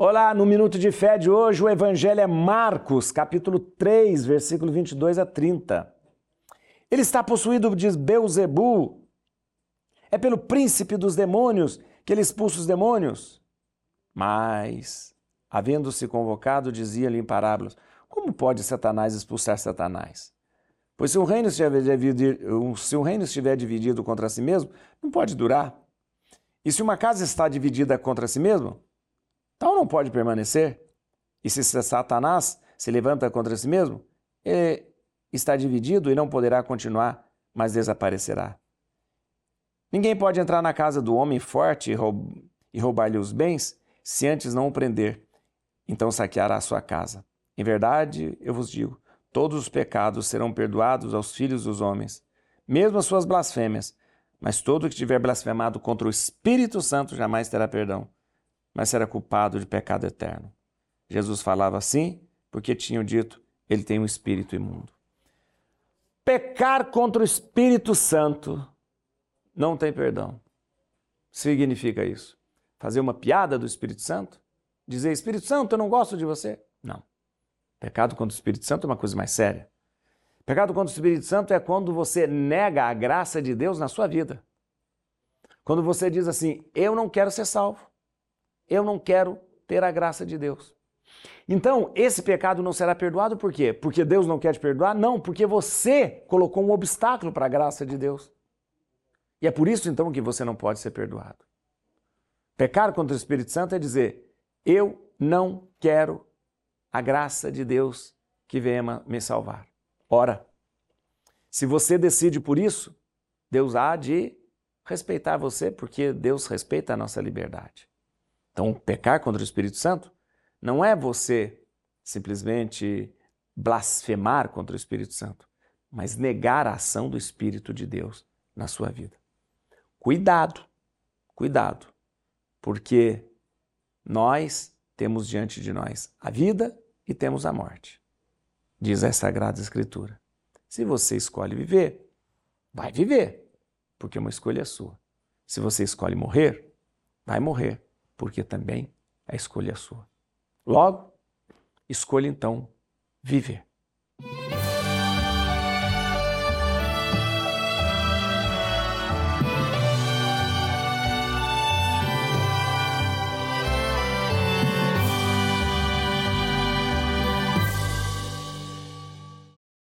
Olá, no Minuto de Fé de hoje, o Evangelho é Marcos, capítulo 3, versículo 22 a 30. Ele está possuído de Beuzebu. É pelo príncipe dos demônios que ele expulsa os demônios. Mas, havendo-se convocado, dizia-lhe em parábolas: Como pode Satanás expulsar Satanás? Pois se um, reino estiver dividido, se um reino estiver dividido contra si mesmo, não pode durar. E se uma casa está dividida contra si mesmo, Tal não pode permanecer. E se Satanás se levanta contra si mesmo, ele está dividido e não poderá continuar, mas desaparecerá. Ninguém pode entrar na casa do homem forte e roubar-lhe os bens, se antes não o prender. Então saqueará a sua casa. Em verdade, eu vos digo: todos os pecados serão perdoados aos filhos dos homens, mesmo as suas blasfêmias. Mas todo que tiver blasfemado contra o Espírito Santo jamais terá perdão mas será culpado de pecado eterno. Jesus falava assim porque tinham dito: ele tem um espírito imundo. Pecar contra o Espírito Santo não tem perdão. Significa isso? Fazer uma piada do Espírito Santo? Dizer, Espírito Santo, eu não gosto de você? Não. Pecado contra o Espírito Santo é uma coisa mais séria. Pecado contra o Espírito Santo é quando você nega a graça de Deus na sua vida. Quando você diz assim, eu não quero ser salvo eu não quero ter a graça de Deus. Então, esse pecado não será perdoado por quê? Porque Deus não quer te perdoar? Não, porque você colocou um obstáculo para a graça de Deus. E é por isso então que você não pode ser perdoado. Pecar contra o Espírito Santo é dizer: eu não quero a graça de Deus que venha me salvar. Ora, se você decide por isso, Deus há de respeitar você, porque Deus respeita a nossa liberdade. Então, pecar contra o Espírito Santo não é você simplesmente blasfemar contra o Espírito Santo, mas negar a ação do Espírito de Deus na sua vida. Cuidado, cuidado, porque nós temos diante de nós a vida e temos a morte. Diz a Sagrada Escritura. Se você escolhe viver, vai viver, porque uma escolha é sua. Se você escolhe morrer, vai morrer, porque também a escolha é sua. Logo, escolha então viver.